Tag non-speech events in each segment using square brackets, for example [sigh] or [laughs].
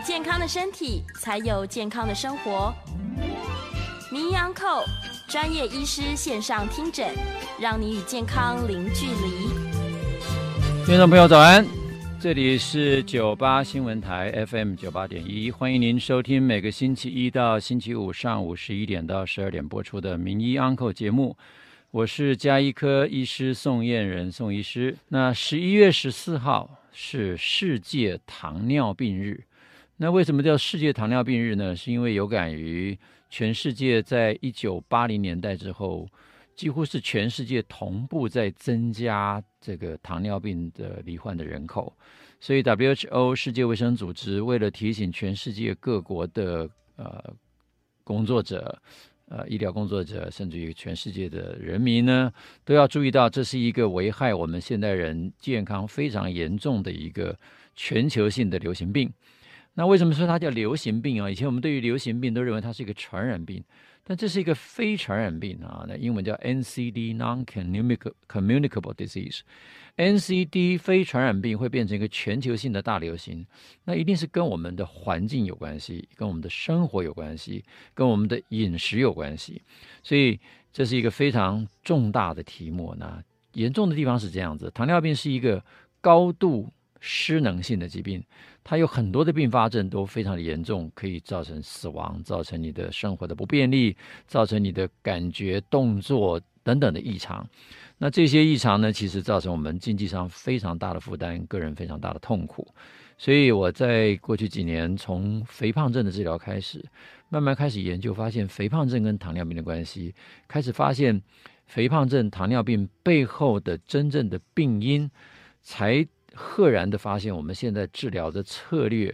健康的身体，才有健康的生活。名医安扣专业医师线上听诊，让你与健康零距离。听众朋友，早安！这里是九八新闻台 FM 九八点一，欢迎您收听每个星期一到星期五上午十一点到十二点播出的名医 uncle 节目。我是家医科医师宋燕人宋医师。那十一月十四号是世界糖尿病日。那为什么叫世界糖尿病日呢？是因为有感于全世界在一九八零年代之后，几乎是全世界同步在增加这个糖尿病的罹患的人口，所以 WHO 世界卫生组织为了提醒全世界各国的呃工作者、呃医疗工作者，甚至于全世界的人民呢，都要注意到这是一个危害我们现代人健康非常严重的一个全球性的流行病。那为什么说它叫流行病啊？以前我们对于流行病都认为它是一个传染病，但这是一个非传染病啊。那英文叫 NCD（Non-Communicable Disease）。NCD 非传染病会变成一个全球性的大流行，那一定是跟我们的环境有关系，跟我们的生活有关系，跟我们的饮食有关系。所以这是一个非常重大的题目。那严重的地方是这样子：糖尿病是一个高度失能性的疾病。它有很多的并发症都非常的严重，可以造成死亡，造成你的生活的不便利，造成你的感觉、动作等等的异常。那这些异常呢，其实造成我们经济上非常大的负担，个人非常大的痛苦。所以我在过去几年，从肥胖症的治疗开始，慢慢开始研究，发现肥胖症跟糖尿病的关系，开始发现肥胖症、糖尿病背后的真正的病因，才。赫然的发现，我们现在治疗的策略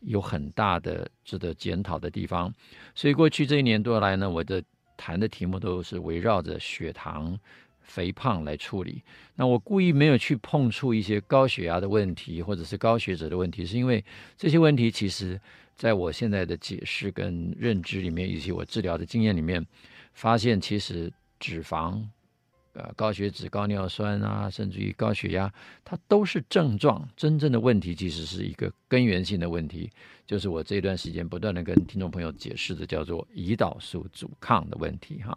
有很大的值得检讨的地方。所以过去这一年多来呢，我的谈的题目都是围绕着血糖、肥胖来处理。那我故意没有去碰触一些高血压的问题，或者是高血脂的问题，是因为这些问题其实在我现在的解释跟认知里面，以及我治疗的经验里面，发现其实脂肪。呃，高血脂、高尿酸啊，甚至于高血压，它都是症状。真正的问题其实是一个根源性的问题，就是我这段时间不断的跟听众朋友解释的，叫做胰岛素阻抗的问题哈。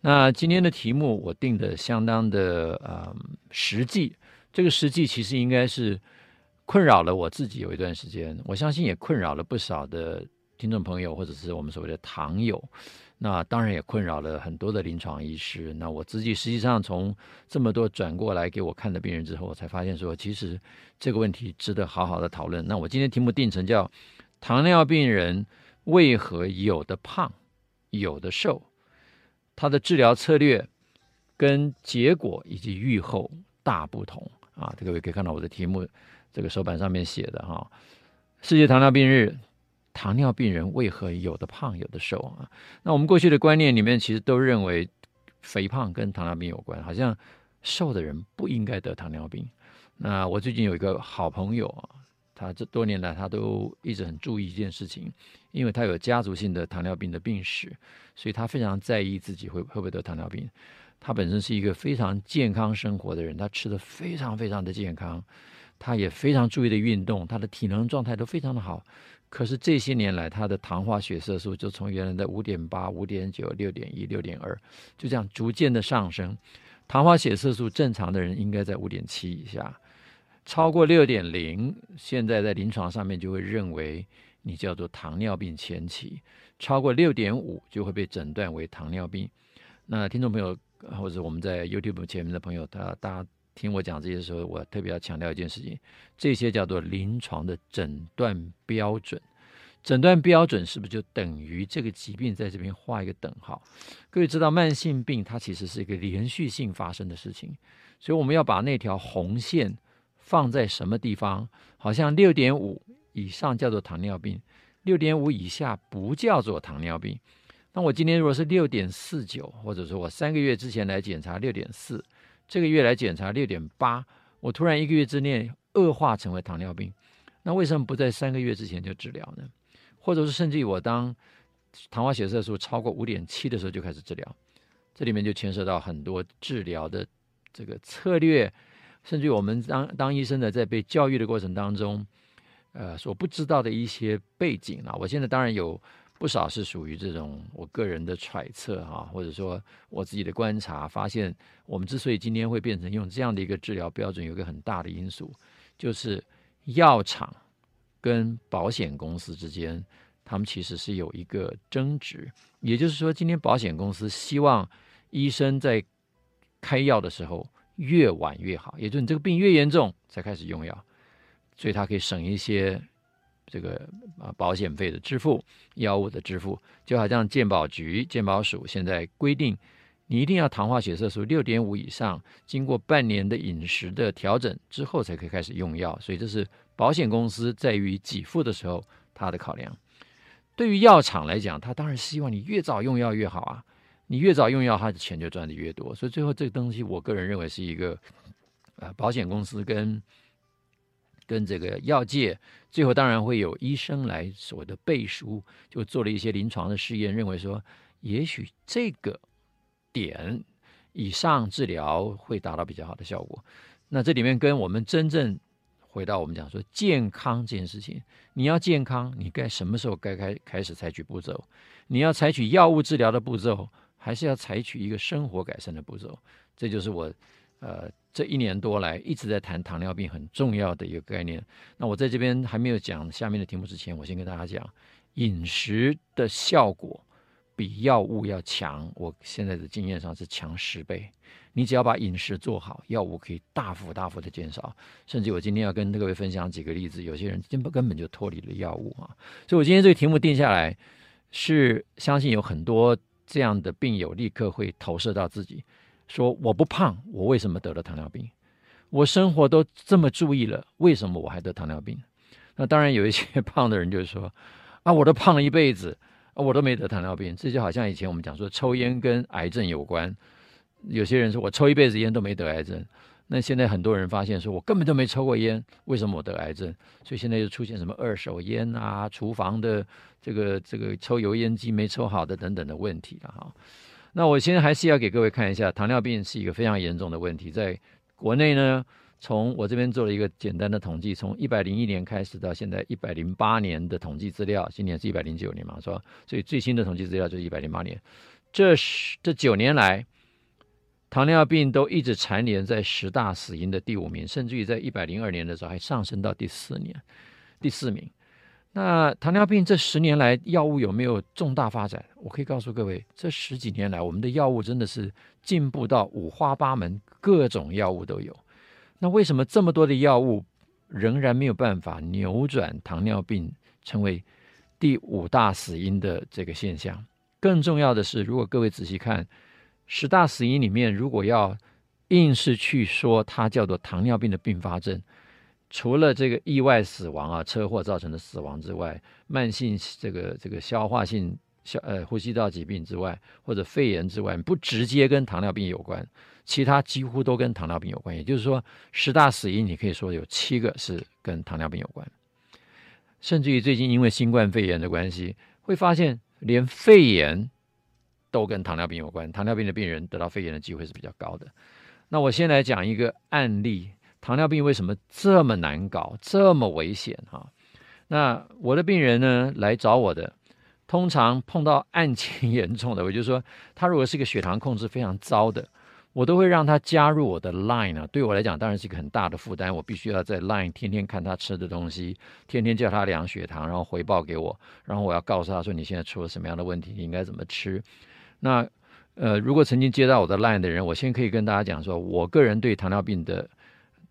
那今天的题目我定的相当的呃实际，这个实际其实应该是困扰了我自己有一段时间，我相信也困扰了不少的听众朋友，或者是我们所谓的糖友。那当然也困扰了很多的临床医师。那我自己实际上从这么多转过来给我看的病人之后，我才发现说，其实这个问题值得好好的讨论。那我今天题目定成叫“糖尿病人为何有的胖，有的瘦”，他的治疗策略跟结果以及预后大不同啊。这个各位可以看到我的题目这个手板上面写的哈，世界糖尿病日。糖尿病人为何有的胖有的瘦啊？那我们过去的观念里面，其实都认为肥胖跟糖尿病有关，好像瘦的人不应该得糖尿病。那我最近有一个好朋友啊，他这多年来他都一直很注意一件事情，因为他有家族性的糖尿病的病史，所以他非常在意自己会会不会得糖尿病。他本身是一个非常健康生活的人，他吃得非常非常的健康，他也非常注意的运动，他的体能状态都非常的好。可是这些年来，他的糖化血色素就从原来的五点八、五点九、六点一、六点二，就这样逐渐的上升。糖化血色素正常的人应该在五点七以下，超过六点零，现在在临床上面就会认为你叫做糖尿病前期；超过六点五就会被诊断为糖尿病。那听众朋友或者我们在 YouTube 前面的朋友，他大家。听我讲这些时候，我特别要强调一件事情：这些叫做临床的诊断标准。诊断标准是不是就等于这个疾病在这边画一个等号？各位知道，慢性病它其实是一个连续性发生的事情，所以我们要把那条红线放在什么地方？好像六点五以上叫做糖尿病，六点五以下不叫做糖尿病。那我今天如果是六点四九，或者说我三个月之前来检查六点四，这个月来检查六点八，我突然一个月之内恶化成为糖尿病，那为什么不在三个月之前就治疗呢？或者是甚至于我当糖化血色素超过五点七的时候就开始治疗，这里面就牵涉到很多治疗的这个策略，甚至于我们当当医生的在被教育的过程当中，呃，所不知道的一些背景啊。我现在当然有不少是属于这种我个人的揣测哈，或者说我自己的观察，发现我们之所以今天会变成用这样的一个治疗标准，有一个很大的因素就是药厂。跟保险公司之间，他们其实是有一个争执，也就是说，今天保险公司希望医生在开药的时候越晚越好，也就是你这个病越严重才开始用药，所以他可以省一些这个啊保险费的支付、药物的支付，就好像健保局、健保署现在规定，你一定要糖化血色素六点五以上，经过半年的饮食的调整之后才可以开始用药，所以这是。保险公司在于给付的时候，他的考量；对于药厂来讲，他当然希望你越早用药越好啊！你越早用药，他的钱就赚得越多。所以最后这个东西，我个人认为是一个，呃，保险公司跟跟这个药界，最后当然会有医生来所谓的背书，就做了一些临床的试验，认为说，也许这个点以上治疗会达到比较好的效果。那这里面跟我们真正。回到我们讲说健康这件事情，你要健康，你该什么时候该开开始采取步骤？你要采取药物治疗的步骤，还是要采取一个生活改善的步骤？这就是我呃这一年多来一直在谈糖尿病很重要的一个概念。那我在这边还没有讲下面的题目之前，我先跟大家讲饮食的效果比药物要强。我现在的经验上是强十倍。你只要把饮食做好，药物可以大幅大幅的减少。甚至我今天要跟各位分享几个例子，有些人根本根本就脱离了药物啊。所以我今天这个题目定下来，是相信有很多这样的病友立刻会投射到自己，说我不胖，我为什么得了糖尿病？我生活都这么注意了，为什么我还得糖尿病？那当然有一些 [laughs] 胖的人就说啊，我都胖了一辈子，啊我都没得糖尿病。这就好像以前我们讲说抽烟跟癌症有关。有些人说我抽一辈子烟都没得癌症，那现在很多人发现说我根本就没抽过烟，为什么我得癌症？所以现在又出现什么二手烟啊、厨房的这个这个抽油烟机没抽好的等等的问题了哈。那我现在还是要给各位看一下，糖尿病是一个非常严重的问题，在国内呢，从我这边做了一个简单的统计，从一百零一年开始到现在一百零八年的统计资料，今年是一百零九年嘛，是吧？所以最新的统计资料就是一百零八年，这是这九年来。糖尿病都一直蝉联在十大死因的第五名，甚至于在一百零二年的时候还上升到第四年，第四名。那糖尿病这十年来药物有没有重大发展？我可以告诉各位，这十几年来我们的药物真的是进步到五花八门，各种药物都有。那为什么这么多的药物仍然没有办法扭转糖尿病成为第五大死因的这个现象？更重要的是，如果各位仔细看。十大死因里面，如果要硬是去说它叫做糖尿病的并发症，除了这个意外死亡啊、车祸造成的死亡之外，慢性这个这个消化性消呃呼吸道疾病之外，或者肺炎之外，不直接跟糖尿病有关，其他几乎都跟糖尿病有关。也就是说，十大死因你可以说有七个是跟糖尿病有关，甚至于最近因为新冠肺炎的关系，会发现连肺炎。都跟糖尿病有关，糖尿病的病人得到肺炎的机会是比较高的。那我先来讲一个案例：糖尿病为什么这么难搞，这么危险？哈，那我的病人呢来找我的，通常碰到案情 [laughs] 严重的，我就说他如果是一个血糖控制非常糟的，我都会让他加入我的 Line 啊。对我来讲，当然是一个很大的负担，我必须要在 Line 天天看他吃的东西，天天叫他量血糖，然后回报给我，然后我要告诉他说你现在出了什么样的问题，你应该怎么吃。那，呃，如果曾经接到我的 line 的人，我先可以跟大家讲说，我个人对糖尿病的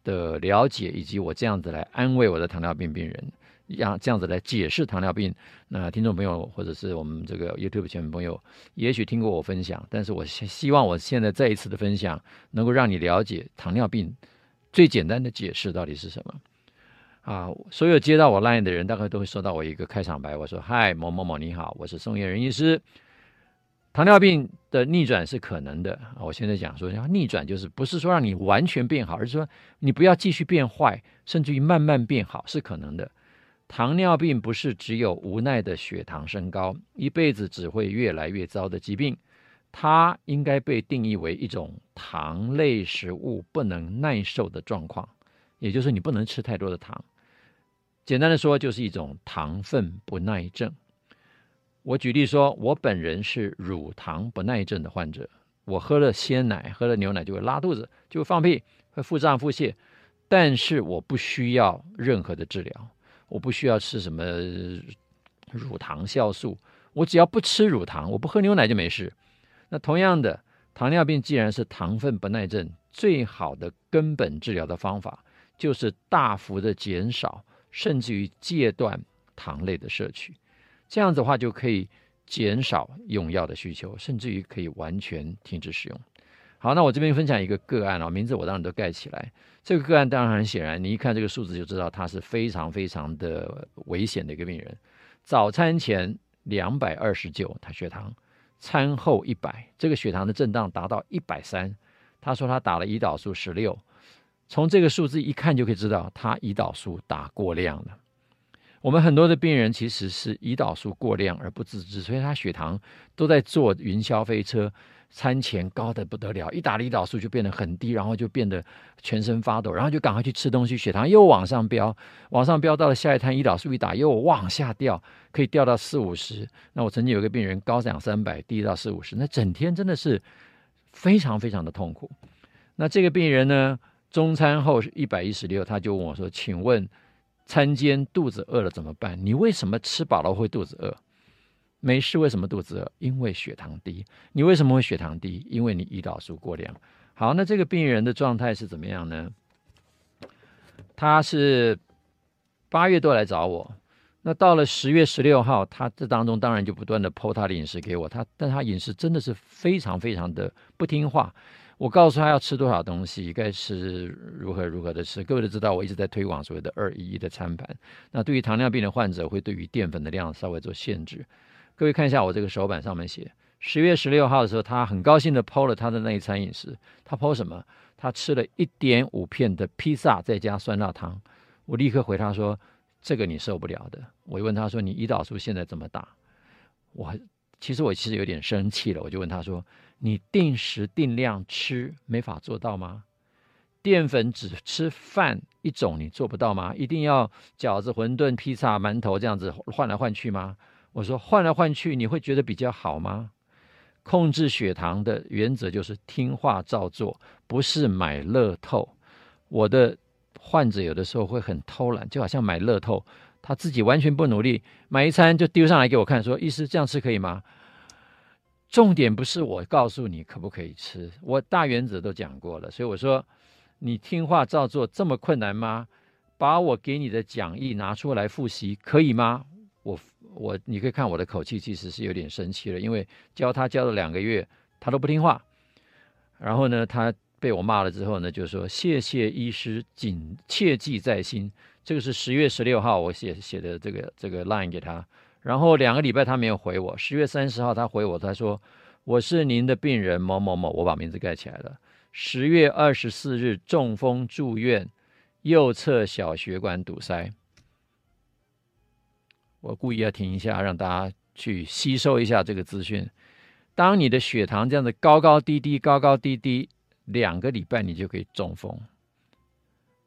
的了解，以及我这样子来安慰我的糖尿病病人，让这样子来解释糖尿病。那听众朋友或者是我们这个 YouTube 前面朋友，也许听过我分享，但是我希望我现在再一次的分享，能够让你了解糖尿病最简单的解释到底是什么。啊，所有接到我 line 的人，大概都会收到我一个开场白。我说：“嗨，某某某，你好，我是宋彦仁医师。糖尿病的逆转是可能的。我现在讲说，要逆转就是不是说让你完全变好，而是说你不要继续变坏，甚至于慢慢变好是可能的。糖尿病不是只有无奈的血糖升高，一辈子只会越来越糟的疾病。它应该被定义为一种糖类食物不能耐受的状况，也就是你不能吃太多的糖。”简单的说，就是一种糖分不耐症。我举例说，我本人是乳糖不耐症的患者，我喝了鲜奶、喝了牛奶就会拉肚子，就会放屁，会腹胀、腹泻。但是我不需要任何的治疗，我不需要吃什么乳糖酵素，我只要不吃乳糖，我不喝牛奶就没事。那同样的，糖尿病既然是糖分不耐症，最好的根本治疗的方法就是大幅的减少。甚至于戒断糖类的摄取，这样子的话就可以减少用药的需求，甚至于可以完全停止使用。好，那我这边分享一个个案啊，名字我当然都盖起来。这个个案当然很显然，你一看这个数字就知道他是非常非常的危险的一个病人。早餐前两百二十九，他血糖；餐后一百，这个血糖的震荡达到一百三。他说他打了胰岛素十六。从这个数字一看就可以知道，他胰岛素打过量了。我们很多的病人其实是胰岛素过量而不自知，所以他血糖都在坐云霄飞车，餐前高得不得了，一打胰岛素就变得很低，然后就变得全身发抖，然后就赶快去吃东西，血糖又往上飙，往上飙到了下一摊胰岛素一打又往下掉，可以掉到四五十。那我曾经有个病人高两三百，低到四五十，那整天真的是非常非常的痛苦。那这个病人呢？中餐后是一百一十六，他就问我说：“请问，餐间肚子饿了怎么办？你为什么吃饱了会肚子饿？没事，为什么肚子饿？因为血糖低。你为什么会血糖低？因为你胰岛素过量。好，那这个病人的状态是怎么样呢？他是八月多来找我，那到了十月十六号，他这当中当然就不断的 po 他的饮食给我，他但他饮食真的是非常非常的不听话。”我告诉他要吃多少东西，该吃如何如何的吃。各位都知道，我一直在推广所谓的二一一的餐盘。那对于糖尿病的患者，会对于淀粉的量稍微做限制。各位看一下我这个手板上面写，十月十六号的时候，他很高兴的 PO 了他的那一餐饮食。他 PO 什么？他吃了一点五片的披萨，再加酸辣汤。我立刻回他说：“这个你受不了的。”我问他说：“你胰岛素现在这么大？”我其实我其实有点生气了，我就问他说。你定时定量吃没法做到吗？淀粉只吃饭一种你做不到吗？一定要饺子、馄饨、披萨、馒头这样子换来换去吗？我说换来换去你会觉得比较好吗？控制血糖的原则就是听话照做，不是买乐透。我的患者有的时候会很偷懒，就好像买乐透，他自己完全不努力，买一餐就丢上来给我看，说医师这样吃可以吗？重点不是我告诉你可不可以吃，我大原则都讲过了，所以我说你听话照做这么困难吗？把我给你的讲义拿出来复习可以吗？我我你可以看我的口气其实是有点生气了，因为教他教了两个月，他都不听话。然后呢，他被我骂了之后呢，就说谢谢医师，谨切记在心。这个是十月十六号我写写的这个这个 line 给他。然后两个礼拜他没有回我，十月三十号他回我，他说我是您的病人某某某，我把名字盖起来了。十月二十四日中风住院，右侧小血管堵塞。我故意要停一下，让大家去吸收一下这个资讯。当你的血糖这样子高高低低、高高低低，两个礼拜你就可以中风。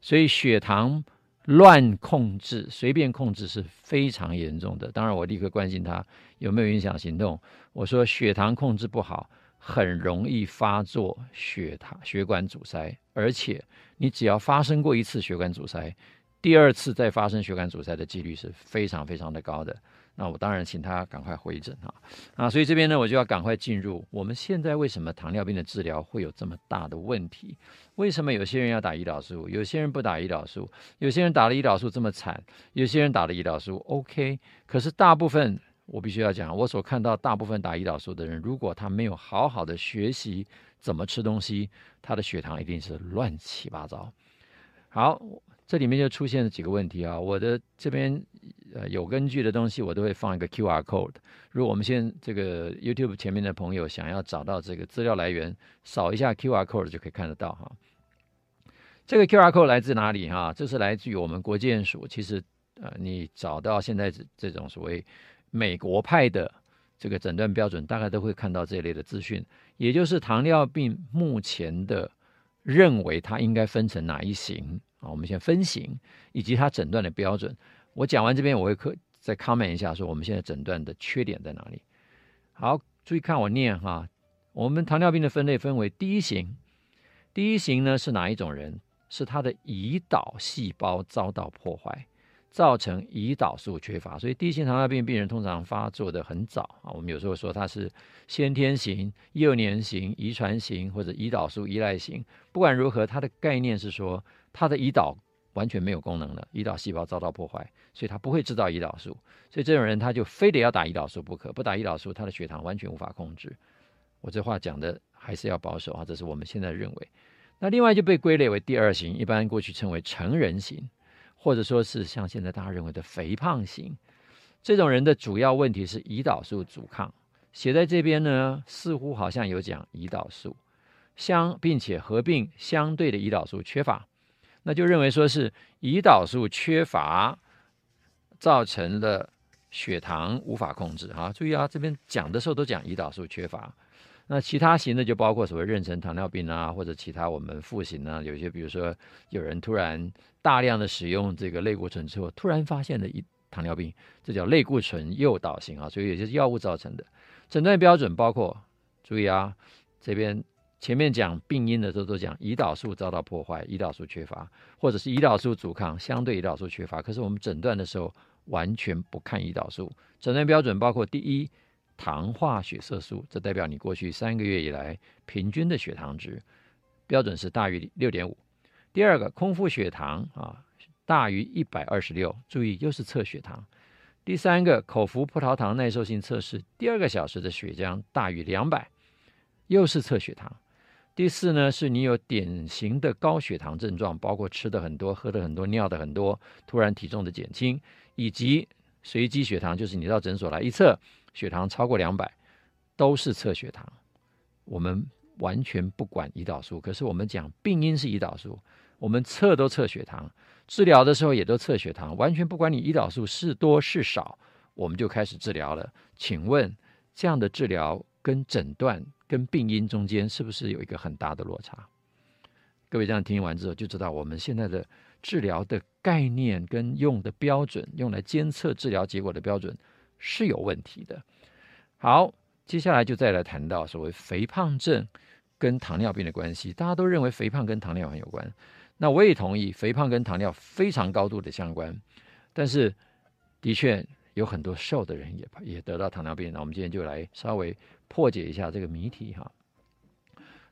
所以血糖。乱控制，随便控制是非常严重的。当然，我立刻关心他有没有影响行动。我说，血糖控制不好，很容易发作血糖血管阻塞，而且你只要发生过一次血管阻塞，第二次再发生血管阻塞的几率是非常非常的高的。那我当然请他赶快回诊啊啊！所以这边呢，我就要赶快进入我们现在为什么糖尿病的治疗会有这么大的问题？为什么有些人要打胰岛素，有些人不打胰岛素？有些人打了胰岛素这么惨，有些人打了胰岛素 OK，可是大部分我必须要讲，我所看到大部分打胰岛素的人，如果他没有好好的学习怎么吃东西，他的血糖一定是乱七八糟。好。这里面就出现了几个问题啊！我的这边呃有根据的东西，我都会放一个 QR code。如果我们现在这个 YouTube 前面的朋友想要找到这个资料来源，扫一下 QR code 就可以看得到哈。这个 QR code 来自哪里哈？这是来自于我们国健署。其实呃，你找到现在这这种所谓美国派的这个诊断标准，大概都会看到这一类的资讯，也就是糖尿病目前的认为它应该分成哪一型。啊，我们先分型以及它诊断的标准。我讲完这边，我会可再 comment 一下，说我们现在诊断的缺点在哪里。好，注意看我念哈。我们糖尿病的分类分为第一型，第一型呢是哪一种人？是他的胰岛细胞遭到破坏，造成胰岛素缺乏。所以第一型糖尿病病人通常发作的很早啊。我们有时候说他是先天型、幼年型、遗传型或者胰岛素依赖型。不管如何，它的概念是说。他的胰岛完全没有功能了，胰岛细胞遭到破坏，所以他不会制造胰岛素，所以这种人他就非得要打胰岛素不可，不打胰岛素，他的血糖完全无法控制。我这话讲的还是要保守啊，这是我们现在认为。那另外就被归类为第二型，一般过去称为成人型，或者说是像现在大家认为的肥胖型。这种人的主要问题是胰岛素阻抗，写在这边呢，似乎好像有讲胰岛素相，并且合并相对的胰岛素缺乏。那就认为说是胰岛素缺乏造成了血糖无法控制啊！注意啊，这边讲的时候都讲胰岛素缺乏。那其他型的就包括所谓妊娠糖尿病啊，或者其他我们副型呢，有些比如说有人突然大量的使用这个类固醇之后，突然发现了一糖尿病，这叫类固醇诱导型啊。所以有些是药物造成的。诊断标准包括，注意啊，这边。前面讲病因的时候都讲胰岛素遭到破坏，胰岛素缺乏，或者是胰岛素阻抗，相对胰岛素缺乏。可是我们诊断的时候完全不看胰岛素。诊断标准包括第一，糖化血色素，这代表你过去三个月以来平均的血糖值标准是大于六点五。第二个，空腹血糖啊大于一百二十六，注意又是测血糖。第三个，口服葡萄糖耐受性测试，第二个小时的血浆大于两百，又是测血糖。第四呢，是你有典型的高血糖症状，包括吃的很多、喝的很多、尿的很多，突然体重的减轻，以及随机血糖，就是你到诊所来一测，血糖超过两百，都是测血糖。我们完全不管胰岛素，可是我们讲病因是胰岛素，我们测都测血糖，治疗的时候也都测血糖，完全不管你胰岛素是多是少，我们就开始治疗了。请问这样的治疗跟诊断？跟病因中间是不是有一个很大的落差？各位这样听完之后就知道，我们现在的治疗的概念跟用的标准，用来监测治疗结果的标准是有问题的。好，接下来就再来谈到所谓肥胖症跟糖尿病的关系。大家都认为肥胖跟糖尿病有关，那我也同意，肥胖跟糖尿非常高度的相关。但是的确有很多瘦的人也也得到糖尿病。那我们今天就来稍微。破解一下这个谜题哈，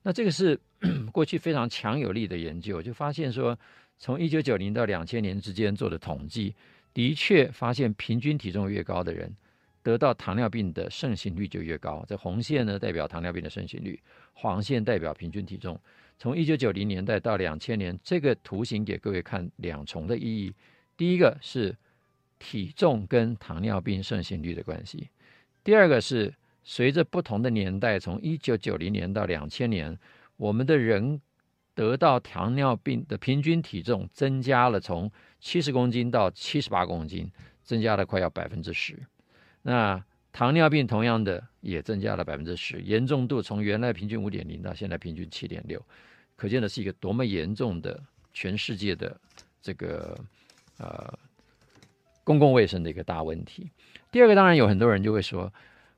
那这个是 [clears throat] 过去非常强有力的研究，就发现说，从一九九零到两千年之间做的统计，的确发现平均体重越高的人，得到糖尿病的盛行率就越高。这红线呢代表糖尿病的盛行率，黄线代表平均体重。从一九九零年代到两千年，这个图形给各位看两重的意义：第一个是体重跟糖尿病盛行率的关系，第二个是。随着不同的年代，从一九九零年到两千年，我们的人得到糖尿病的平均体重增加了，从七十公斤到七十八公斤，增加了快要百分之十。那糖尿病同样的也增加了百分之十，严重度从原来平均五点零到现在平均七点六，可见的是一个多么严重的全世界的这个呃公共卫生的一个大问题。第二个，当然有很多人就会说。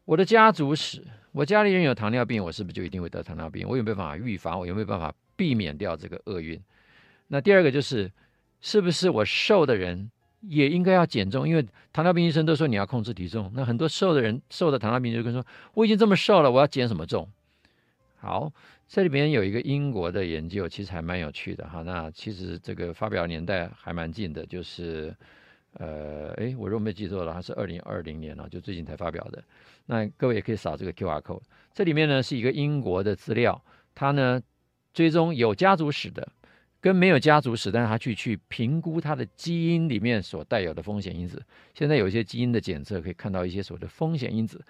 我的家族史，我家里人有糖尿病，我是不是就一定会得糖尿病？我有没有办法预防？我有没有办法避免掉这个厄运？那第二个就是是不是我瘦的人也应该要减重？因为糖尿病医生都说你要控制体重，那很多瘦的人，瘦的糖尿病就跟说，我已经这么瘦了，我要减什么重？好，这里面有一个英国的研究，其实还蛮有趣的哈。那其实这个发表年代还蛮近的，就是呃，诶，我如果没记错了，它是二零二零年了，就最近才发表的。那各位也可以扫这个 QR code，这里面呢是一个英国的资料，它呢追踪有家族史的跟没有家族史，但是它去去评估它的基因里面所带有的风险因子。现在有一些基因的检测可以看到一些所谓的风险因子。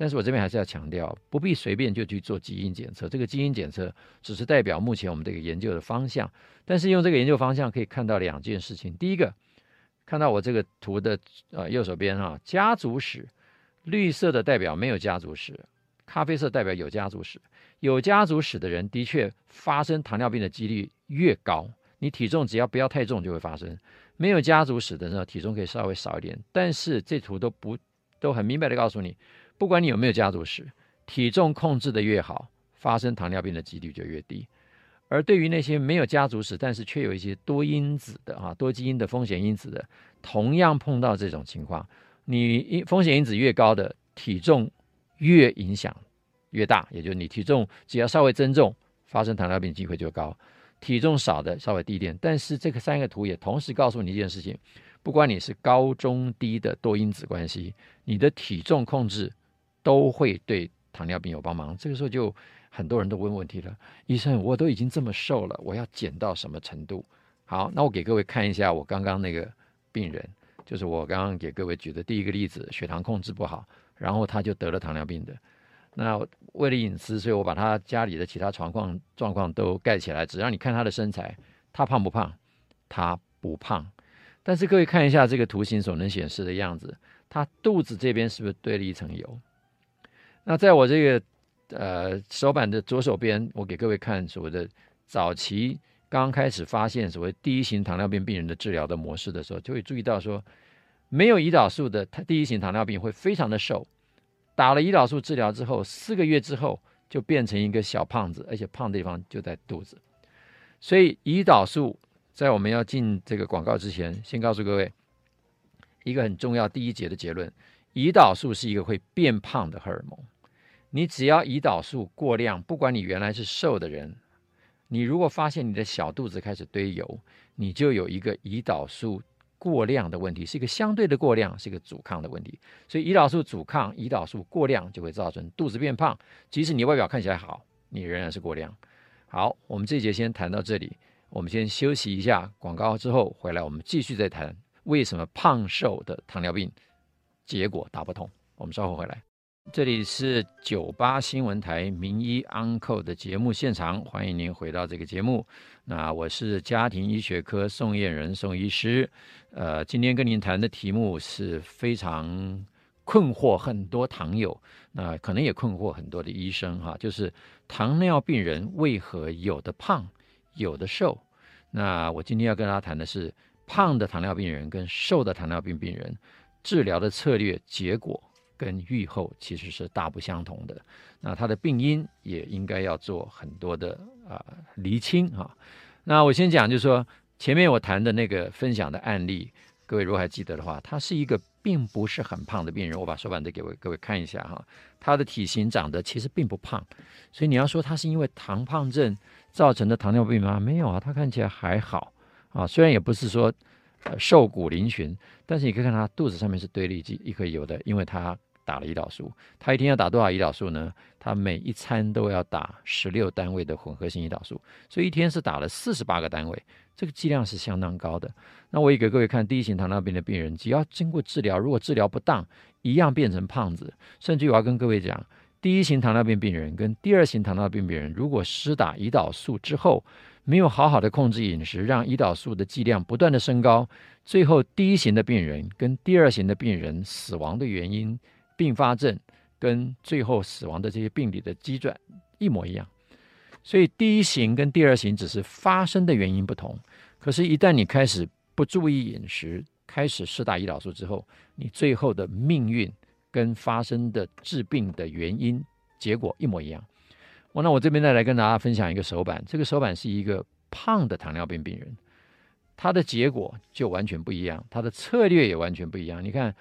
但是我这边还是要强调，不必随便就去做基因检测。这个基因检测只是代表目前我们这个研究的方向。但是用这个研究方向可以看到两件事情：第一个，看到我这个图的呃右手边哈，家族史，绿色的代表没有家族史，咖啡色代表有家族史。有家族史的人的确发生糖尿病的几率越高。你体重只要不要太重就会发生。没有家族史的呢，体重可以稍微少一点。但是这图都不都很明白的告诉你。不管你有没有家族史，体重控制的越好，发生糖尿病的几率就越低。而对于那些没有家族史，但是却有一些多因子的啊多基因的风险因子的，同样碰到这种情况，你因风险因子越高的体重越影响越大，也就是你体重只要稍微增重，发生糖尿病机会就高；体重少的稍微低一点。但是这个三个图也同时告诉你一件事情：不管你是高中低的多因子关系，你的体重控制。都会对糖尿病有帮忙。这个时候就很多人都问问题了，医生，我都已经这么瘦了，我要减到什么程度？好，那我给各位看一下我刚刚那个病人，就是我刚刚给各位举的第一个例子，血糖控制不好，然后他就得了糖尿病的。那为了隐私，所以我把他家里的其他状况状况都盖起来，只让你看他的身材，他胖不胖？他不胖。但是各位看一下这个图形所能显示的样子，他肚子这边是不是堆了一层油？那在我这个呃手板的左手边，我给各位看所谓的早期刚开始发现所谓第一型糖尿病病人的治疗的模式的时候，就会注意到说，没有胰岛素的他第一型糖尿病会非常的瘦，打了胰岛素治疗之后，四个月之后就变成一个小胖子，而且胖的地方就在肚子。所以胰岛素在我们要进这个广告之前，先告诉各位一个很重要第一节的结论：胰岛素是一个会变胖的荷尔蒙。你只要胰岛素过量，不管你原来是瘦的人，你如果发现你的小肚子开始堆油，你就有一个胰岛素过量的问题，是一个相对的过量，是一个阻抗的问题。所以胰岛素阻抗，胰岛素过量就会造成肚子变胖，即使你外表看起来好，你仍然是过量。好，我们这节先谈到这里，我们先休息一下，广告之后回来，我们继续再谈为什么胖瘦的糖尿病结果大不同。我们稍后回来。这里是九八新闻台名医 Uncle 的节目现场，欢迎您回到这个节目。那我是家庭医学科宋燕仁宋医师。呃，今天跟您谈的题目是非常困惑很多糖友，那可能也困惑很多的医生哈，就是糖尿病人为何有的胖，有的瘦？那我今天要跟大家谈的是胖的糖尿病人跟瘦的糖尿病病人治疗的策略结果。跟预后其实是大不相同的，那它的病因也应该要做很多的啊、厘清啊。那我先讲，就是说前面我谈的那个分享的案例，各位如果还记得的话，他是一个并不是很胖的病人，我把手板再给各位看一下哈，他的体型长得其实并不胖，所以你要说他是因为糖胖症造成的糖尿病吗？没有啊，他看起来还好啊，虽然也不是说瘦骨嶙峋，但是你可以看他肚子上面是堆了一一颗油的，因为他。打了胰岛素，他一天要打多少胰岛素呢？他每一餐都要打十六单位的混合性胰岛素，所以一天是打了四十八个单位，这个剂量是相当高的。那我也给各位看，第一型糖尿病的病人，只要经过治疗，如果治疗不当，一样变成胖子。甚至我要跟各位讲，第一型糖尿病病人跟第二型糖尿病病人，如果施打胰岛素之后，没有好好的控制饮食，让胰岛素的剂量不断的升高，最后第一型的病人跟第二型的病人死亡的原因。并发症跟最后死亡的这些病理的机转一模一样，所以第一型跟第二型只是发生的原因不同。可是，一旦你开始不注意饮食，开始施打胰岛素之后，你最后的命运跟发生的致病的原因结果一模一样。我那我这边再来跟大家分享一个手板，这个手板是一个胖的糖尿病病人，它的结果就完全不一样，它的策略也完全不一样。你看，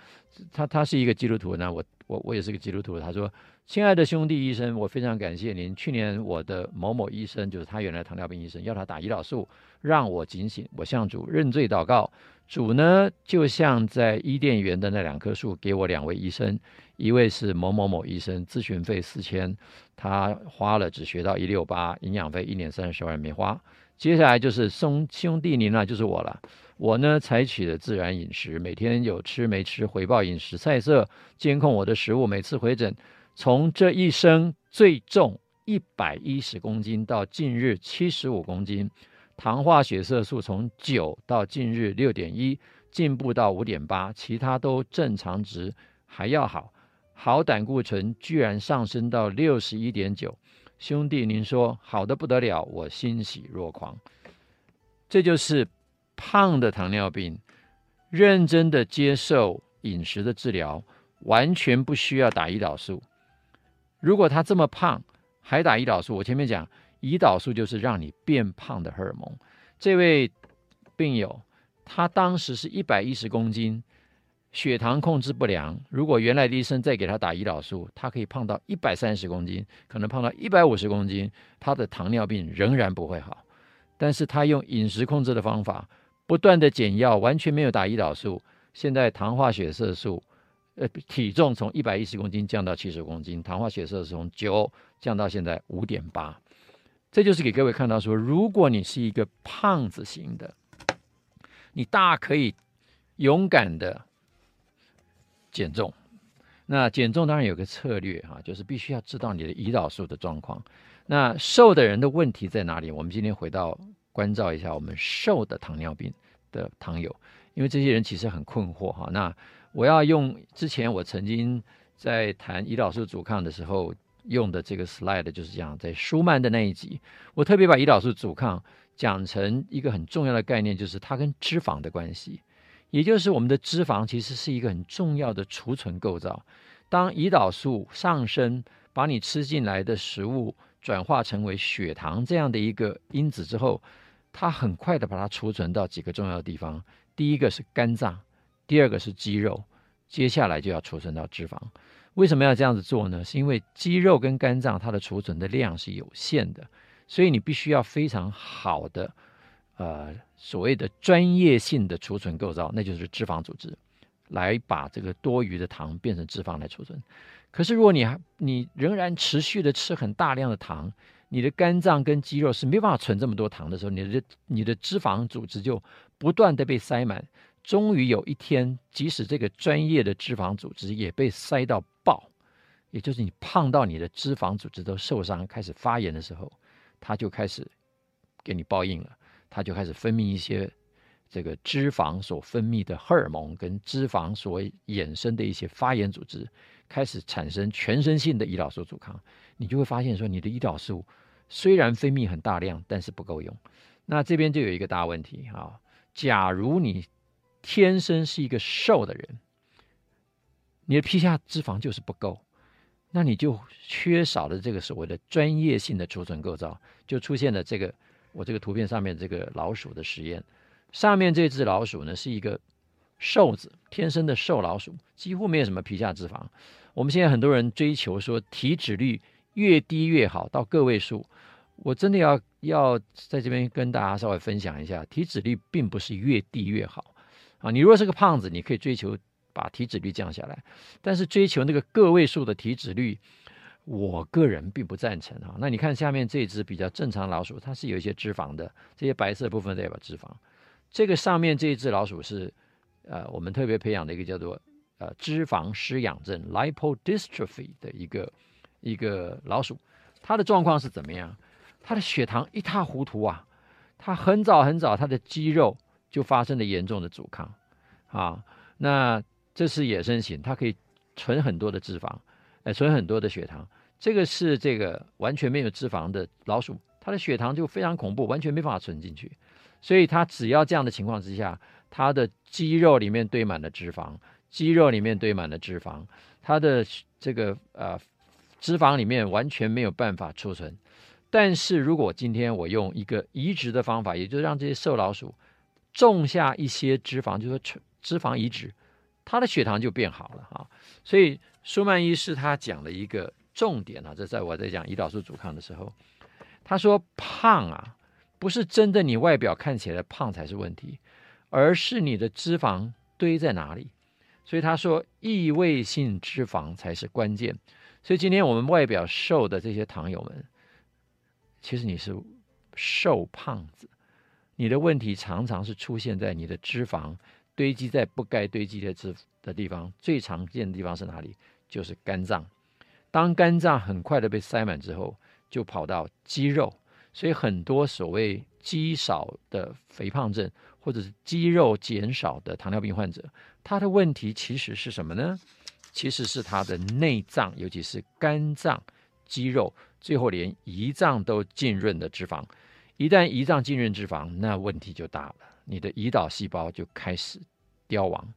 他他是一个基督徒，那我我我也是个基督徒。他说：“亲爱的兄弟医生，我非常感谢您。去年我的某某医生，就是他原来糖尿病医生，要他打胰岛素，让我警醒。我向主认罪祷告，主呢就像在伊甸园的那两棵树，给我两位医生，一位是某某某医生，咨询费四千，他花了只学到一六八，营养费一年三十万没花。”接下来就是兄兄弟您了，就是我了。我呢采取了自然饮食，每天有吃没吃回报饮食菜色，监控我的食物。每次回诊，从这一生最重一百一十公斤到近日七十五公斤，糖化血色素从九到近日六点一，进步到五点八，其他都正常值还要好。好胆固醇居然上升到六十一点九。兄弟，您说好的不得了，我欣喜若狂。这就是胖的糖尿病，认真的接受饮食的治疗，完全不需要打胰岛素。如果他这么胖还打胰岛素，我前面讲，胰岛素就是让你变胖的荷尔蒙。这位病友，他当时是一百一十公斤。血糖控制不良，如果原来的医生再给他打胰岛素，他可以胖到一百三十公斤，可能胖到一百五十公斤，他的糖尿病仍然不会好。但是他用饮食控制的方法，不断的减药，完全没有打胰岛素，现在糖化血色素，呃，体重从一百一十公斤降到七十公斤，糖化血色素从九降到现在五点八，这就是给各位看到说，如果你是一个胖子型的，你大可以勇敢的。减重，那减重当然有个策略哈，就是必须要知道你的胰岛素的状况。那瘦的人的问题在哪里？我们今天回到关照一下我们瘦的糖尿病的糖友，因为这些人其实很困惑哈。那我要用之前我曾经在谈胰岛素阻抗的时候用的这个 slide，就是讲在舒曼的那一集，我特别把胰岛素阻抗讲成一个很重要的概念，就是它跟脂肪的关系。也就是我们的脂肪其实是一个很重要的储存构造。当胰岛素上升，把你吃进来的食物转化成为血糖这样的一个因子之后，它很快的把它储存到几个重要的地方。第一个是肝脏，第二个是肌肉，接下来就要储存到脂肪。为什么要这样子做呢？是因为肌肉跟肝脏它的储存的量是有限的，所以你必须要非常好的。呃，所谓的专业性的储存构造，那就是脂肪组织，来把这个多余的糖变成脂肪来储存。可是，如果你还你仍然持续的吃很大量的糖，你的肝脏跟肌肉是没办法存这么多糖的时候，你的你的脂肪组织就不断的被塞满。终于有一天，即使这个专业的脂肪组织也被塞到爆，也就是你胖到你的脂肪组织都受伤、开始发炎的时候，它就开始给你报应了。它就开始分泌一些这个脂肪所分泌的荷尔蒙，跟脂肪所衍生的一些发炎组织，开始产生全身性的胰岛素阻抗。你就会发现说，你的胰岛素虽然分泌很大量，但是不够用。那这边就有一个大问题啊，假如你天生是一个瘦的人，你的皮下脂肪就是不够，那你就缺少了这个所谓的专业性的储存构造，就出现了这个。我这个图片上面这个老鼠的实验，上面这只老鼠呢是一个瘦子，天生的瘦老鼠，几乎没有什么皮下脂肪。我们现在很多人追求说体脂率越低越好，到个位数。我真的要要在这边跟大家稍微分享一下，体脂率并不是越低越好啊。你如果是个胖子，你可以追求把体脂率降下来，但是追求那个个位数的体脂率。我个人并不赞成啊。那你看下面这只比较正常老鼠，它是有一些脂肪的，这些白色部分代表脂肪。这个上面这一只老鼠是，呃，我们特别培养的一个叫做呃脂肪失养症 （lipodystrophy） 的一个一个老鼠。它的状况是怎么样？它的血糖一塌糊涂啊！它很早很早，它的肌肉就发生了严重的阻抗啊。那这是野生型，它可以存很多的脂肪，呃，存很多的血糖。这个是这个完全没有脂肪的老鼠，它的血糖就非常恐怖，完全没办法存进去。所以它只要这样的情况之下，它的肌肉里面堆满了脂肪，肌肉里面堆满了脂肪，它的这个呃脂肪里面完全没有办法储存。但是如果今天我用一个移植的方法，也就是让这些瘦老鼠种下一些脂肪，就是说脂肪移植，它的血糖就变好了哈。所以舒曼医师他讲了一个重点啊，这在我在讲胰岛素阻抗的时候，他说胖啊，不是真的你外表看起来胖才是问题，而是你的脂肪堆在哪里。所以他说异位性脂肪才是关键。所以今天我们外表瘦的这些糖友们，其实你是瘦胖子，你的问题常常是出现在你的脂肪堆积在不该堆积的脂的地方。最常见的地方是哪里？就是肝脏。当肝脏很快的被塞满之后，就跑到肌肉。所以很多所谓肌少的肥胖症，或者是肌肉减少的糖尿病患者，他的问题其实是什么呢？其实是他的内脏，尤其是肝脏、肌肉，最后连胰脏都浸润的脂肪。一旦胰脏浸润脂肪，那问题就大了。你的胰岛细胞就开始凋亡。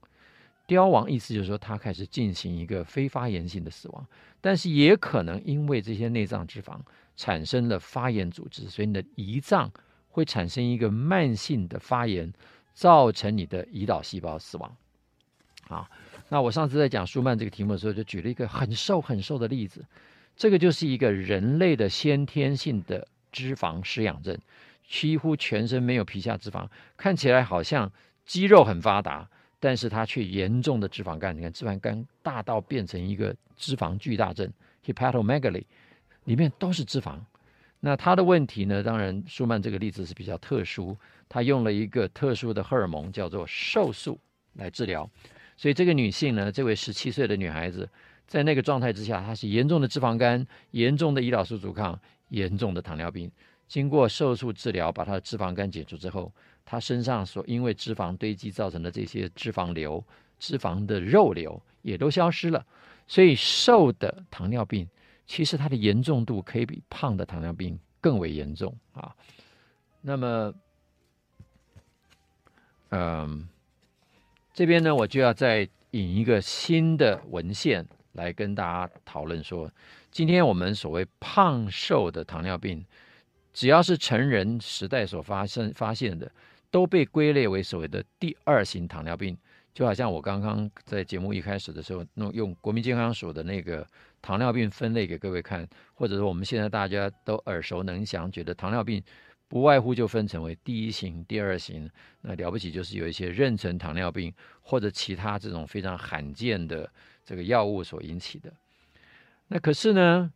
凋亡意思就是说，它开始进行一个非发炎性的死亡。但是也可能因为这些内脏脂肪产生了发炎组织，所以你的胰脏会产生一个慢性的发炎，造成你的胰岛细胞死亡。啊。那我上次在讲舒曼这个题目的时候，就举了一个很瘦很瘦的例子，这个就是一个人类的先天性的脂肪失养症，几乎全身没有皮下脂肪，看起来好像肌肉很发达，但是它却严重的脂肪肝。你看脂肪肝大到变成一个脂肪巨大症 （hepatomegaly），里面都是脂肪。那他的问题呢？当然，舒曼这个例子是比较特殊，他用了一个特殊的荷尔蒙叫做瘦素来治疗。所以这个女性呢，这位十七岁的女孩子，在那个状态之下，她是严重的脂肪肝、严重的胰岛素阻抗、严重的糖尿病。经过瘦素治疗，把她的脂肪肝解除之后，他身上所因为脂肪堆积造成的这些脂肪瘤、脂肪的肉瘤也都消失了。所以瘦的糖尿病，其实它的严重度可以比胖的糖尿病更为严重啊。那么，嗯。这边呢，我就要再引一个新的文献来跟大家讨论说，今天我们所谓胖瘦的糖尿病，只要是成人时代所发生发现的，都被归类为所谓的第二型糖尿病。就好像我刚刚在节目一开始的时候，弄用国民健康署的那个糖尿病分类给各位看，或者说我们现在大家都耳熟能详，觉得糖尿病。不外乎就分成为第一型、第二型，那了不起就是有一些妊娠糖尿病或者其他这种非常罕见的这个药物所引起的。那可是呢，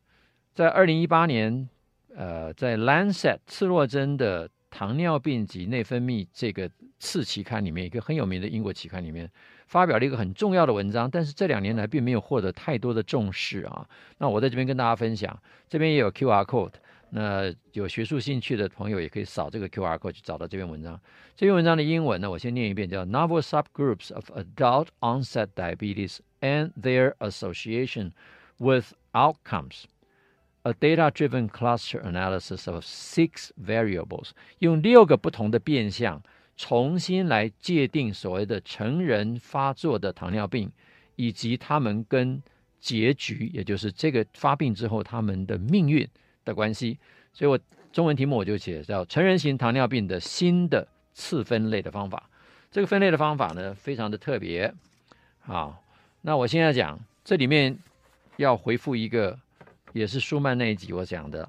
在二零一八年，呃，在《Lancet》刺络针的糖尿病及内分泌这个次期刊里面，一个很有名的英国期刊里面，发表了一个很重要的文章，但是这两年来并没有获得太多的重视啊。那我在这边跟大家分享，这边也有 QR code。那有学术兴趣的朋友也可以扫这个 QR code 去找到这篇文章。这篇文章的英文呢，我先念一遍，叫《Novel Subgroups of Adult Onset Diabetes and Their Association with Outcomes: A Data-Driven Cluster Analysis of Six Variables》，用六个不同的变项重新来界定所谓的成人发作的糖尿病，以及他们跟结局，也就是这个发病之后他们的命运。的关系，所以我中文题目我就写叫成人型糖尿病的新的次分类的方法。这个分类的方法呢，非常的特别。好，那我现在讲这里面要回复一个，也是舒曼那一集我讲的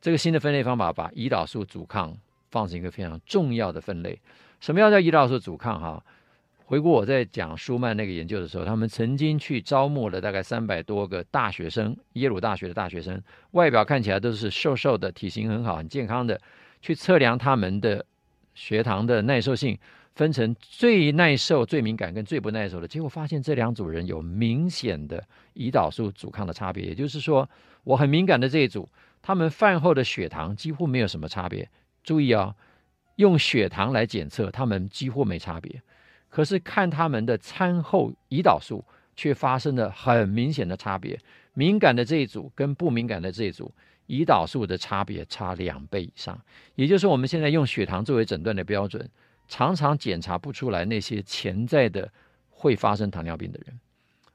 这个新的分类方法，把胰岛素阻抗放成一个非常重要的分类。什么叫叫胰岛素阻抗？哈。回顾我在讲舒曼那个研究的时候，他们曾经去招募了大概三百多个大学生，耶鲁大学的大学生，外表看起来都是瘦瘦的，体型很好，很健康的，去测量他们的血糖的耐受性，分成最耐受、最敏感跟最不耐受的。结果发现这两组人有明显的胰岛素阻抗的差别，也就是说，我很敏感的这一组，他们饭后的血糖几乎没有什么差别。注意啊、哦，用血糖来检测，他们几乎没差别。可是看他们的餐后胰岛素却发生了很明显的差别，敏感的这一组跟不敏感的这一组，胰岛素的差别差两倍以上。也就是我们现在用血糖作为诊断的标准，常常检查不出来那些潜在的会发生糖尿病的人。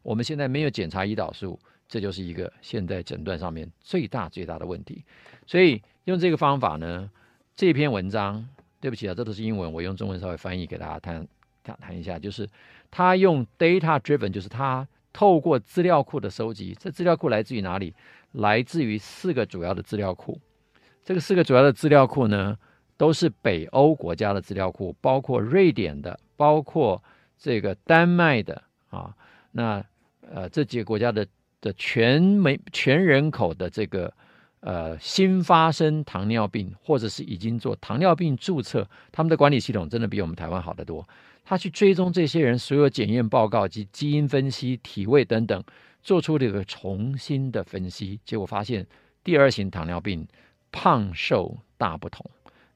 我们现在没有检查胰岛素，这就是一个现在诊断上面最大最大的问题。所以用这个方法呢，这篇文章对不起啊，这都是英文，我用中文稍微翻译给大家谈谈谈一下，就是他用 data driven，就是他透过资料库的收集，这资料库来自于哪里？来自于四个主要的资料库。这个四个主要的资料库呢，都是北欧国家的资料库，包括瑞典的，包括这个丹麦的啊。那呃，这几个国家的的全美全人口的这个呃新发生糖尿病，或者是已经做糖尿病注册，他们的管理系统真的比我们台湾好得多。他去追踪这些人所有检验报告及基因分析、体位等等，做出这个重新的分析，结果发现第二型糖尿病胖瘦大不同。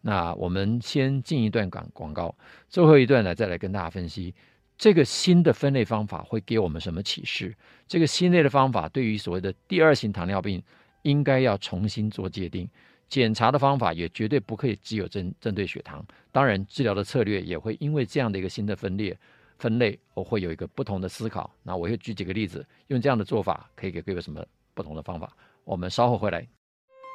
那我们先进一段广广告，最后一段呢，再来跟大家分析这个新的分类方法会给我们什么启示？这个新类的方法对于所谓的第二型糖尿病，应该要重新做界定。检查的方法也绝对不可以只有针针对血糖，当然治疗的策略也会因为这样的一个新的分裂分类，我会有一个不同的思考。那我会举几个例子，用这样的做法可以给各位什么不同的方法？我们稍后回来。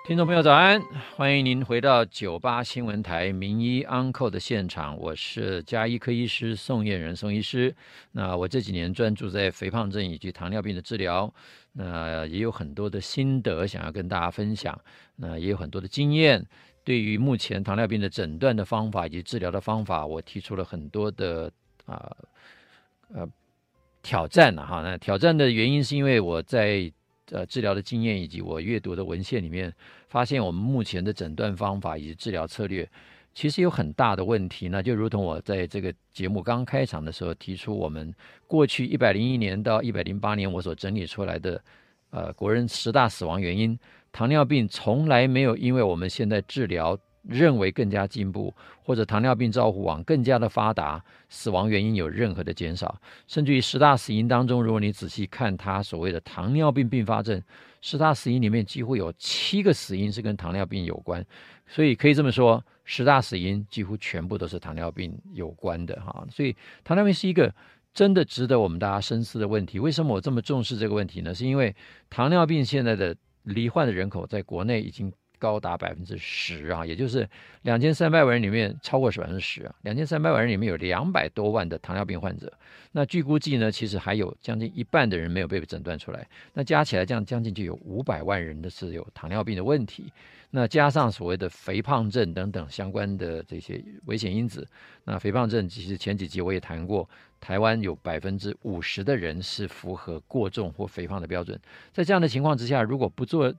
听众朋友早安，欢迎您回到九八新闻台名医 Uncle 的现场，我是家医科医师宋彦仁宋医师。那我这几年专注在肥胖症以及糖尿病的治疗，那也有很多的心得想要跟大家分享，那也有很多的经验。对于目前糖尿病的诊断的方法以及治疗的方法，我提出了很多的啊呃，呃挑战了哈。那挑战的原因是因为我在。呃，治疗的经验以及我阅读的文献里面，发现我们目前的诊断方法以及治疗策略，其实有很大的问题。那就如同我在这个节目刚开场的时候提出，我们过去一百零一年到一百零八年我所整理出来的，呃，国人十大死亡原因，糖尿病从来没有因为我们现在治疗。认为更加进步，或者糖尿病照护网更加的发达，死亡原因有任何的减少，甚至于十大死因当中，如果你仔细看它所谓的糖尿病并发症，十大死因里面几乎有七个死因是跟糖尿病有关，所以可以这么说，十大死因几乎全部都是糖尿病有关的哈。所以糖尿病是一个真的值得我们大家深思的问题。为什么我这么重视这个问题呢？是因为糖尿病现在的罹患的人口在国内已经。高达百分之十啊，也就是两千三百万人里面超过是百分之十啊，两千三百万人里面有两百多万的糖尿病患者。那据估计呢，其实还有将近一半的人没有被诊断出来。那加起来这样将近就有五百万人的是有糖尿病的问题。那加上所谓的肥胖症等等相关的这些危险因子，那肥胖症其实前几集我也谈过，台湾有百分之五十的人是符合过重或肥胖的标准。在这样的情况之下，如果不做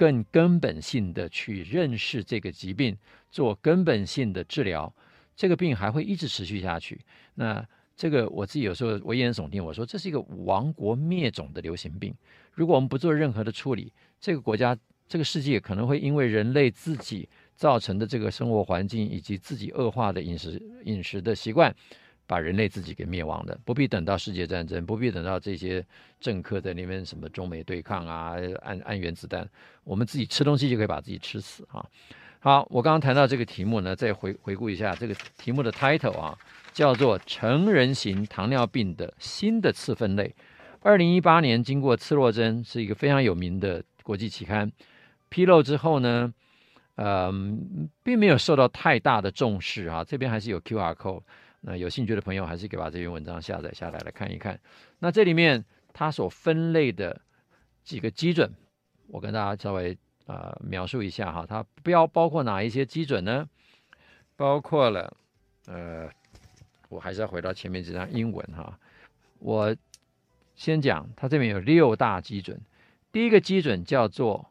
更根本性的去认识这个疾病，做根本性的治疗，这个病还会一直持续下去。那这个我自己有时候危言耸听，我说这是一个亡国灭种的流行病。如果我们不做任何的处理，这个国家、这个世界可能会因为人类自己造成的这个生活环境以及自己恶化的饮食饮食的习惯。把人类自己给灭亡的，不必等到世界战争，不必等到这些政客在那边什么中美对抗啊，按按原子弹，我们自己吃东西就可以把自己吃死啊！好，我刚刚谈到这个题目呢，再回回顾一下这个题目的 title 啊，叫做成人型糖尿病的新的次分类。二零一八年经过刺洛针是一个非常有名的国际期刊披露之后呢，嗯，并没有受到太大的重视啊，这边还是有 QR code。那有兴趣的朋友，还是可以把这篇文章下载下来来看一看。那这里面它所分类的几个基准，我跟大家稍微啊、呃、描述一下哈。它标包括哪一些基准呢？包括了呃，我还是要回到前面这张英文哈。我先讲，它这边有六大基准。第一个基准叫做。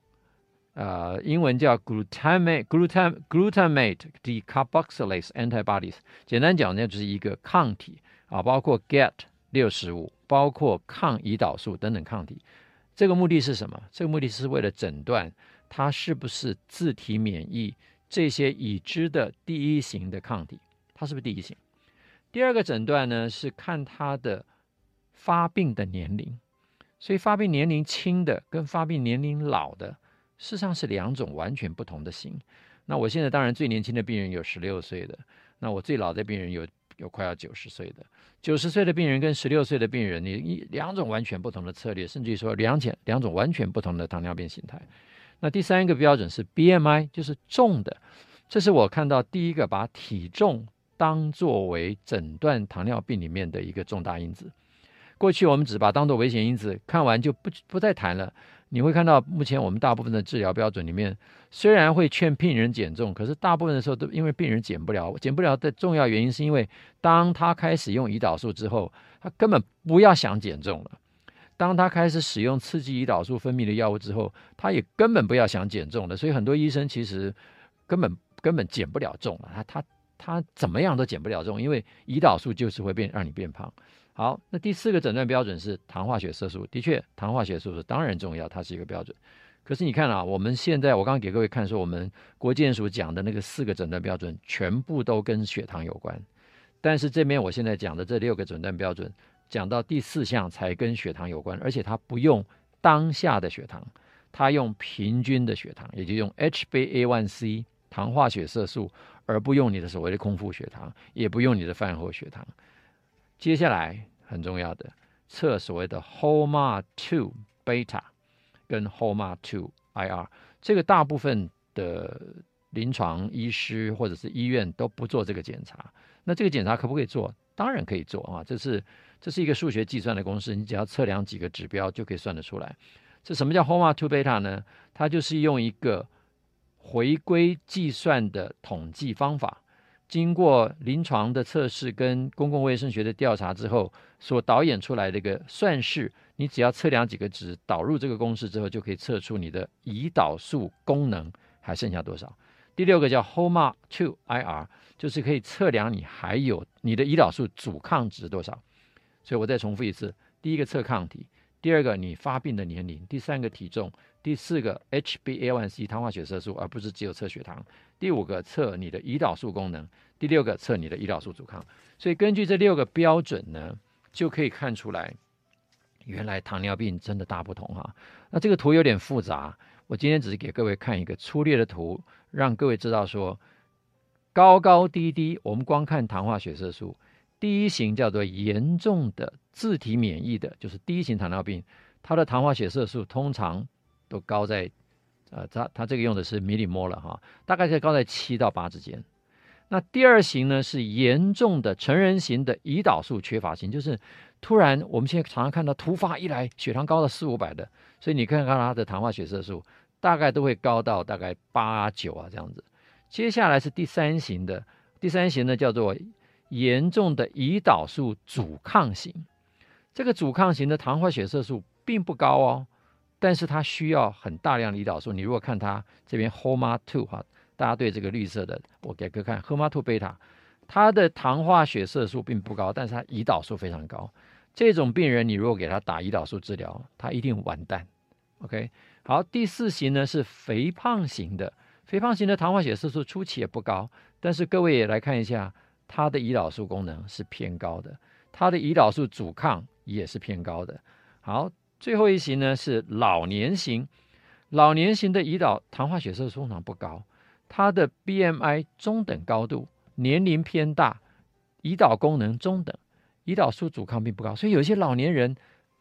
呃，英文叫 glutamate glutam glutamate decarboxylase antibodies，简单讲呢，就是一个抗体啊，包括 GAT 六十五，包括抗胰岛素等等抗体。这个目的是什么？这个目的是为了诊断它是不是自体免疫这些已知的第一型的抗体，它是不是第一型？第二个诊断呢，是看它的发病的年龄，所以发病年龄轻的跟发病年龄老的。事实上是两种完全不同的型。那我现在当然最年轻的病人有十六岁的，那我最老的病人有有快要九十岁的。九十岁的病人跟十六岁的病人，你一两种完全不同的策略，甚至于说两种两种完全不同的糖尿病形态。那第三个标准是 BMI，就是重的。这是我看到第一个把体重当作为诊断糖尿病里面的一个重大因子。过去我们只把当做危险因子，看完就不不再谈了。你会看到，目前我们大部分的治疗标准里面，虽然会劝病人减重，可是大部分的时候都因为病人减不了，减不了的重要原因是因为当他开始用胰岛素之后，他根本不要想减重了。当他开始使用刺激胰岛素分泌的药物之后，他也根本不要想减重了。所以很多医生其实根本根本减不了重了，他他他怎么样都减不了重，因为胰岛素就是会变让你变胖。好，那第四个诊断标准是糖化血色素。的确，糖化血色素当然重要，它是一个标准。可是你看啊，我们现在我刚刚给各位看说，我们国健署讲的那个四个诊断标准，全部都跟血糖有关。但是这边我现在讲的这六个诊断标准，讲到第四项才跟血糖有关，而且它不用当下的血糖，它用平均的血糖，也就用 HbA1c 糖化血色素，而不用你的所谓的空腹血糖，也不用你的饭后血糖。接下来很重要的测所谓的 HOMA2 beta 跟 HOMA2 IR，这个大部分的临床医师或者是医院都不做这个检查。那这个检查可不可以做？当然可以做啊！这是这是一个数学计算的公式，你只要测量几个指标就可以算得出来。这什么叫 HOMA2 beta 呢？它就是用一个回归计算的统计方法。经过临床的测试跟公共卫生学的调查之后，所导演出来的一个算式，你只要测量几个值，导入这个公式之后，就可以测出你的胰岛素功能还剩下多少。第六个叫 HOMA2 IR，就是可以测量你还有你的胰岛素阻抗值多少。所以我再重复一次：第一个测抗体，第二个你发病的年龄，第三个体重。第四个 HbA1c 糖化血色素，而不是只有测血糖。第五个测你的胰岛素功能。第六个测你的胰岛素阻抗。所以根据这六个标准呢，就可以看出来，原来糖尿病真的大不同哈。那这个图有点复杂，我今天只是给各位看一个粗略的图，让各位知道说高高低低。我们光看糖化血色素，第一型叫做严重的自体免疫的，就是第一型糖尿病，它的糖化血色素通常。都高在，呃，它它这个用的是 m i l l i m o 了哈，大概是高在七到八之间。那第二型呢是严重的成人型的胰岛素缺乏型，就是突然我们现在常常看到突发一来血糖高到四五百的，所以你看看它的糖化血色素大概都会高到大概八九啊这样子。接下来是第三型的，第三型呢叫做严重的胰岛素阻抗型，这个阻抗型的糖化血色素并不高哦。但是它需要很大量的胰岛素。你如果看它这边 HOMA2 哈，大家对这个绿色的，我给各位看 HOMA2 贝塔，它的糖化血色素并不高，但是它胰岛素非常高。这种病人，你如果给他打胰岛素治疗，他一定完蛋。OK，好，第四型呢是肥胖型的，肥胖型的糖化血色素初期也不高，但是各位也来看一下，它的胰岛素功能是偏高的，它的胰岛素阻抗也是偏高的。好。最后一型呢是老年型，老年型的胰岛糖化血色素通常不高，它的 BMI 中等高度，年龄偏大，胰岛功能中等，胰岛素阻抗并不高，所以有些老年人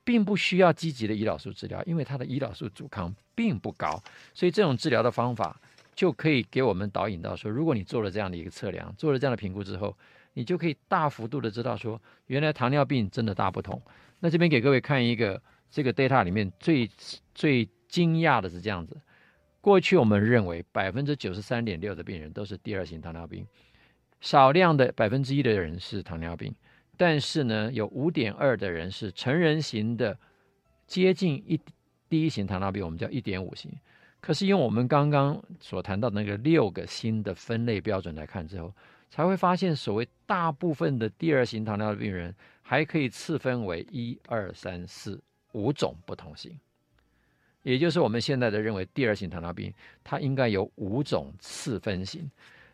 并不需要积极的胰岛素治疗，因为他的胰岛素阻抗并不高，所以这种治疗的方法就可以给我们导引到说，如果你做了这样的一个测量，做了这样的评估之后，你就可以大幅度的知道说，原来糖尿病真的大不同。那这边给各位看一个。这个 data 里面最最惊讶的是这样子：过去我们认为百分之九十三点六的病人都是第二型糖尿病，少量的百分之一的人是糖尿病，但是呢，有五点二的人是成人型的，接近一第一型糖尿病，我们叫一点五型。可是用我们刚刚所谈到的那个六个新的分类标准来看之后，才会发现所谓大部分的第二型糖尿病人还可以次分为一二三四。五种不同型，也就是我们现在的认为第二型糖尿病，它应该有五种次分型，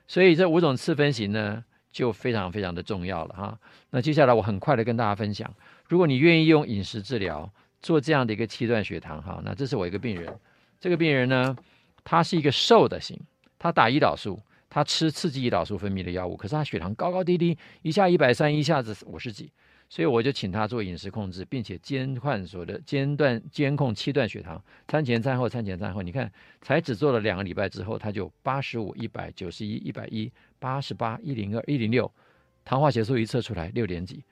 所以这五种次分型呢，就非常非常的重要了哈。那接下来我很快的跟大家分享，如果你愿意用饮食治疗做这样的一个七段血糖哈，那这是我一个病人，这个病人呢，他是一个瘦的型，他打胰岛素。他吃刺激胰岛素分泌的药物，可是他血糖高高低低，一下一百三，一下子五十几，所以我就请他做饮食控制，并且监换所的间断监控七段血糖，餐前餐后餐前餐后，你看才只做了两个礼拜之后，他就八十五、一百、九十一、一百一、八十八、一零二、一零六，糖化血素一测出来六点几。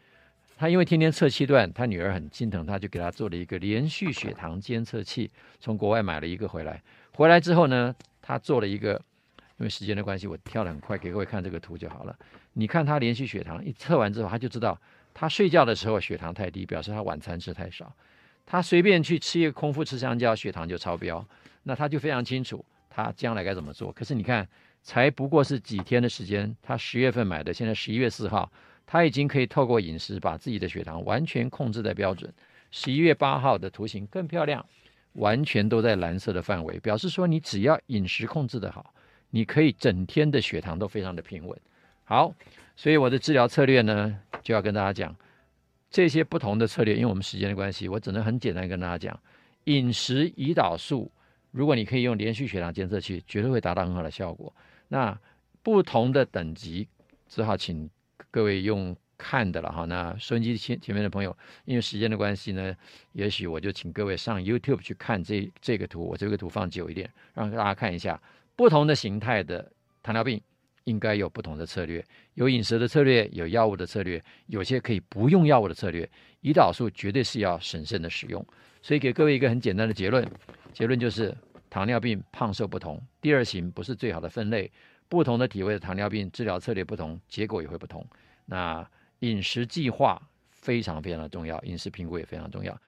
他因为天天测七段，他女儿很心疼，他就给他做了一个连续血糖监测器，从国外买了一个回来。回来之后呢，他做了一个。因为时间的关系，我跳得很快，给各位看这个图就好了。你看他连续血糖一测完之后，他就知道他睡觉的时候血糖太低，表示他晚餐吃太少。他随便去吃一个空腹吃香蕉，血糖就超标。那他就非常清楚他将来该怎么做。可是你看，才不过是几天的时间，他十月份买的，现在十一月四号，他已经可以透过饮食把自己的血糖完全控制在标准。十一月八号的图形更漂亮，完全都在蓝色的范围，表示说你只要饮食控制得好。你可以整天的血糖都非常的平稳，好，所以我的治疗策略呢，就要跟大家讲这些不同的策略。因为我们时间的关系，我只能很简单跟大家讲，饮食胰岛素，如果你可以用连续血糖监测器，绝对会达到很好的效果。那不同的等级，只好请各位用看的了哈。那收音机前前面的朋友，因为时间的关系呢，也许我就请各位上 YouTube 去看这这个图，我这个图放久一点，让大家看一下。不同的形态的糖尿病应该有不同的策略，有饮食的策略，有药物的策略，有些可以不用药物的策略。胰岛素绝对是要审慎的使用。所以给各位一个很简单的结论，结论就是糖尿病胖瘦不同，第二型不是最好的分类。不同的体位的糖尿病治疗策略不同，结果也会不同。那饮食计划非常非常的重要，饮食评估也非常重要。